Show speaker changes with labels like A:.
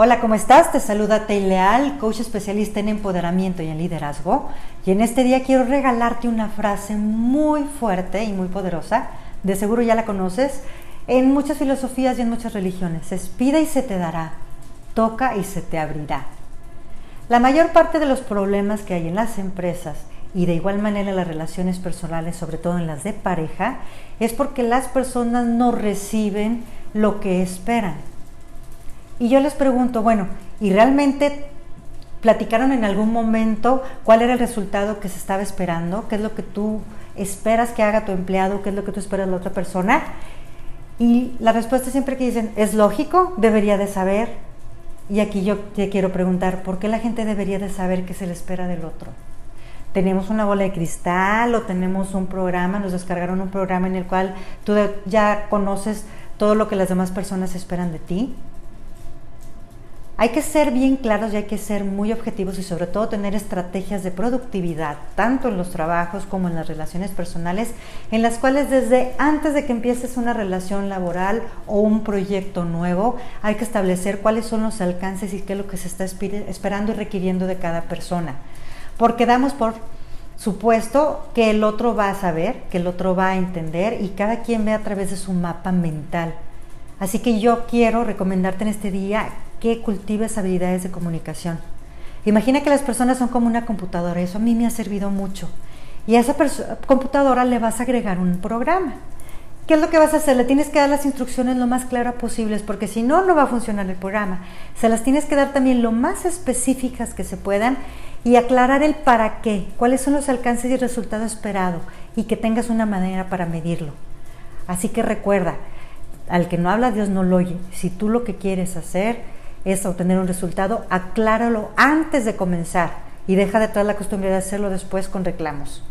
A: Hola, ¿cómo estás? Te saluda Tei Leal, coach especialista en empoderamiento y en liderazgo. Y en este día quiero regalarte una frase muy fuerte y muy poderosa. De seguro ya la conoces. En muchas filosofías y en muchas religiones es pide y se te dará, toca y se te abrirá. La mayor parte de los problemas que hay en las empresas y de igual manera en las relaciones personales, sobre todo en las de pareja, es porque las personas no reciben lo que esperan. Y yo les pregunto, bueno, ¿y realmente platicaron en algún momento cuál era el resultado que se estaba esperando? ¿Qué es lo que tú esperas que haga tu empleado? ¿Qué es lo que tú esperas de la otra persona? Y la respuesta siempre que dicen, es lógico, debería de saber, y aquí yo te quiero preguntar, ¿por qué la gente debería de saber qué se le espera del otro? ¿Tenemos una bola de cristal o tenemos un programa, nos descargaron un programa en el cual tú ya conoces todo lo que las demás personas esperan de ti? Hay que ser bien claros y hay que ser muy objetivos y sobre todo tener estrategias de productividad, tanto en los trabajos como en las relaciones personales, en las cuales desde antes de que empieces una relación laboral o un proyecto nuevo, hay que establecer cuáles son los alcances y qué es lo que se está esperando y requiriendo de cada persona. Porque damos por supuesto que el otro va a saber, que el otro va a entender y cada quien ve a través de su mapa mental. Así que yo quiero recomendarte en este día que cultives habilidades de comunicación. Imagina que las personas son como una computadora, eso a mí me ha servido mucho. Y a esa computadora le vas a agregar un programa. ¿Qué es lo que vas a hacer? Le tienes que dar las instrucciones lo más claras posibles, porque si no, no va a funcionar el programa. Se las tienes que dar también lo más específicas que se puedan y aclarar el para qué, cuáles son los alcances y el resultado esperado y que tengas una manera para medirlo. Así que recuerda, al que no habla Dios no lo oye. Si tú lo que quieres hacer es obtener un resultado, acláralo antes de comenzar y deja de toda la costumbre de hacerlo después con reclamos.